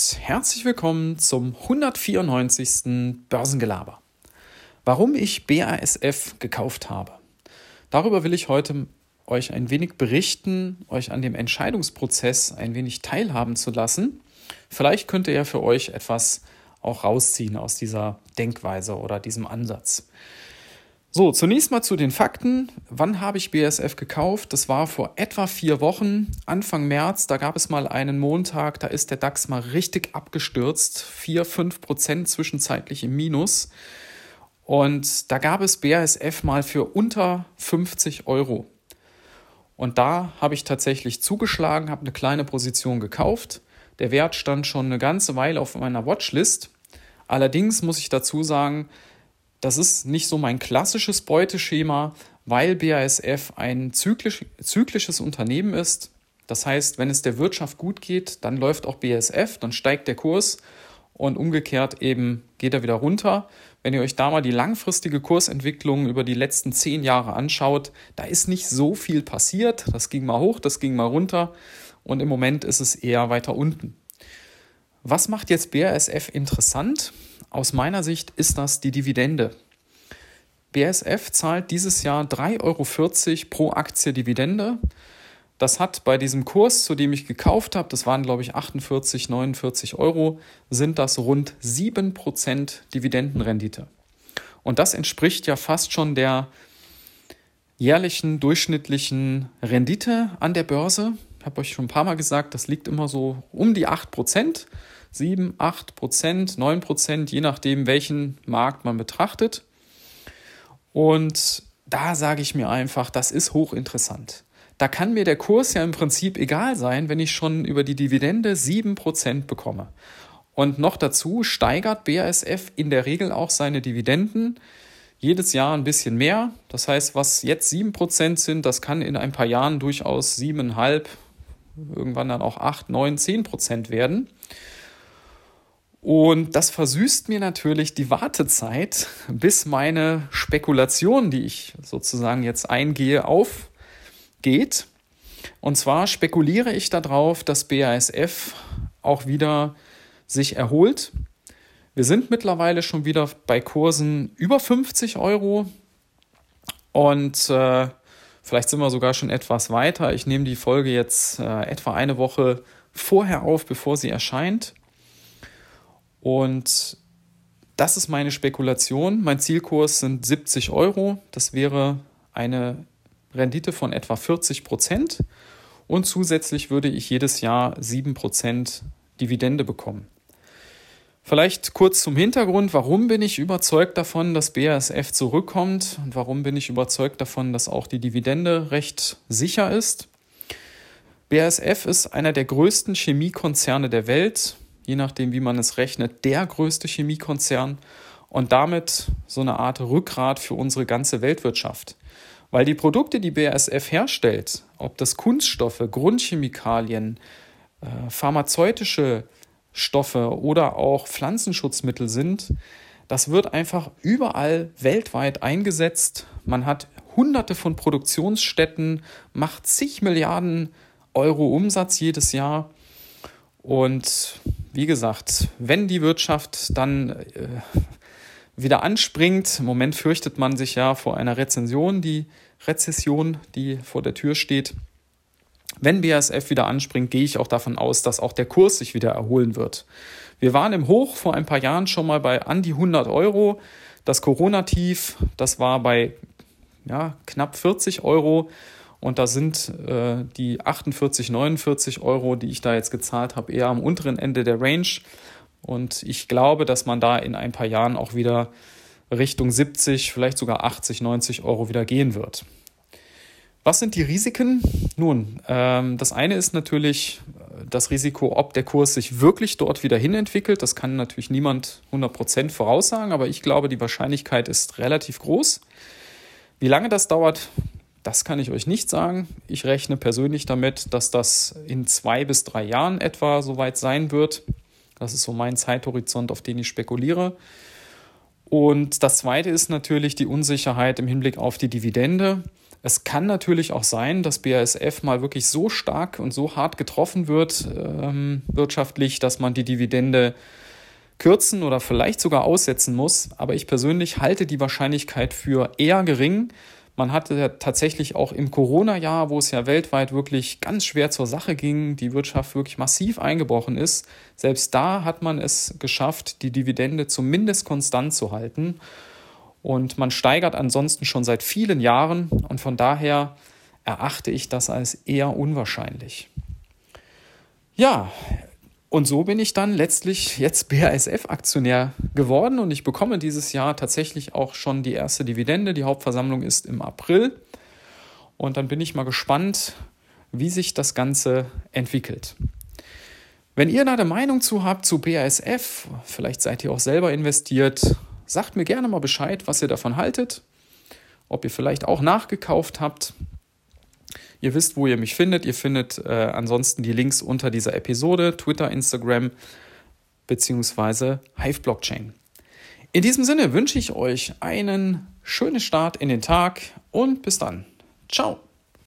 herzlich willkommen zum 194. Börsengelaber. Warum ich BASF gekauft habe. Darüber will ich heute euch ein wenig berichten, euch an dem Entscheidungsprozess ein wenig teilhaben zu lassen. Vielleicht könnt ihr ja für euch etwas auch rausziehen aus dieser Denkweise oder diesem Ansatz. So, zunächst mal zu den Fakten. Wann habe ich BSF gekauft? Das war vor etwa vier Wochen, Anfang März. Da gab es mal einen Montag, da ist der DAX mal richtig abgestürzt. Vier, fünf Prozent zwischenzeitlich im Minus. Und da gab es BASF mal für unter 50 Euro. Und da habe ich tatsächlich zugeschlagen, habe eine kleine Position gekauft. Der Wert stand schon eine ganze Weile auf meiner Watchlist. Allerdings muss ich dazu sagen, das ist nicht so mein klassisches Beuteschema, weil BASF ein zyklisch, zyklisches Unternehmen ist. Das heißt, wenn es der Wirtschaft gut geht, dann läuft auch BASF, dann steigt der Kurs und umgekehrt eben geht er wieder runter. Wenn ihr euch da mal die langfristige Kursentwicklung über die letzten zehn Jahre anschaut, da ist nicht so viel passiert. Das ging mal hoch, das ging mal runter und im Moment ist es eher weiter unten. Was macht jetzt BASF interessant? Aus meiner Sicht ist das die Dividende. BASF zahlt dieses Jahr 3,40 Euro pro Aktie Dividende. Das hat bei diesem Kurs, zu dem ich gekauft habe, das waren glaube ich 48, 49 Euro, sind das rund 7% Dividendenrendite. Und das entspricht ja fast schon der jährlichen durchschnittlichen Rendite an der Börse. Ich habe euch schon ein paar Mal gesagt, das liegt immer so um die 8%. 7, 8 Prozent, 9 Prozent, je nachdem, welchen Markt man betrachtet. Und da sage ich mir einfach, das ist hochinteressant. Da kann mir der Kurs ja im Prinzip egal sein, wenn ich schon über die Dividende 7 Prozent bekomme. Und noch dazu steigert BASF in der Regel auch seine Dividenden jedes Jahr ein bisschen mehr. Das heißt, was jetzt 7% sind, das kann in ein paar Jahren durchaus 7,5, irgendwann dann auch 8, 9, 10% werden. Und das versüßt mir natürlich die Wartezeit, bis meine Spekulation, die ich sozusagen jetzt eingehe, aufgeht. Und zwar spekuliere ich darauf, dass BASF auch wieder sich erholt. Wir sind mittlerweile schon wieder bei Kursen über 50 Euro und äh, vielleicht sind wir sogar schon etwas weiter. Ich nehme die Folge jetzt äh, etwa eine Woche vorher auf, bevor sie erscheint. Und das ist meine Spekulation. Mein Zielkurs sind 70 Euro. Das wäre eine Rendite von etwa 40 Prozent. Und zusätzlich würde ich jedes Jahr 7 Prozent Dividende bekommen. Vielleicht kurz zum Hintergrund, warum bin ich überzeugt davon, dass BASF zurückkommt und warum bin ich überzeugt davon, dass auch die Dividende recht sicher ist. BASF ist einer der größten Chemiekonzerne der Welt je nachdem, wie man es rechnet, der größte Chemiekonzern und damit so eine Art Rückgrat für unsere ganze Weltwirtschaft. Weil die Produkte, die BASF herstellt, ob das Kunststoffe, Grundchemikalien, äh, pharmazeutische Stoffe oder auch Pflanzenschutzmittel sind, das wird einfach überall weltweit eingesetzt. Man hat hunderte von Produktionsstätten, macht zig Milliarden Euro Umsatz jedes Jahr. Und wie gesagt, wenn die Wirtschaft dann äh, wieder anspringt, im Moment fürchtet man sich ja vor einer Rezension, die Rezession, die vor der Tür steht. Wenn BASF wieder anspringt, gehe ich auch davon aus, dass auch der Kurs sich wieder erholen wird. Wir waren im Hoch vor ein paar Jahren schon mal bei an die 100 Euro. Das Corona-Tief, das war bei ja, knapp 40 Euro. Und da sind äh, die 48, 49 Euro, die ich da jetzt gezahlt habe, eher am unteren Ende der Range. Und ich glaube, dass man da in ein paar Jahren auch wieder Richtung 70, vielleicht sogar 80, 90 Euro wieder gehen wird. Was sind die Risiken? Nun, ähm, das eine ist natürlich äh, das Risiko, ob der Kurs sich wirklich dort wieder hinentwickelt. Das kann natürlich niemand 100% voraussagen, aber ich glaube, die Wahrscheinlichkeit ist relativ groß. Wie lange das dauert, das kann ich euch nicht sagen. Ich rechne persönlich damit, dass das in zwei bis drei Jahren etwa soweit sein wird. Das ist so mein Zeithorizont, auf den ich spekuliere. Und das Zweite ist natürlich die Unsicherheit im Hinblick auf die Dividende. Es kann natürlich auch sein, dass BASF mal wirklich so stark und so hart getroffen wird ähm, wirtschaftlich, dass man die Dividende kürzen oder vielleicht sogar aussetzen muss. Aber ich persönlich halte die Wahrscheinlichkeit für eher gering. Man hatte tatsächlich auch im Corona-Jahr, wo es ja weltweit wirklich ganz schwer zur Sache ging, die Wirtschaft wirklich massiv eingebrochen ist, selbst da hat man es geschafft, die Dividende zumindest konstant zu halten. Und man steigert ansonsten schon seit vielen Jahren und von daher erachte ich das als eher unwahrscheinlich. Ja, und so bin ich dann letztlich jetzt BASF-Aktionär geworden und ich bekomme dieses Jahr tatsächlich auch schon die erste Dividende. Die Hauptversammlung ist im April und dann bin ich mal gespannt, wie sich das Ganze entwickelt. Wenn ihr da eine Meinung zu habt zu BASF, vielleicht seid ihr auch selber investiert, Sagt mir gerne mal Bescheid, was ihr davon haltet, ob ihr vielleicht auch nachgekauft habt. Ihr wisst, wo ihr mich findet. Ihr findet äh, ansonsten die Links unter dieser Episode, Twitter, Instagram bzw. Hive Blockchain. In diesem Sinne wünsche ich euch einen schönen Start in den Tag und bis dann. Ciao.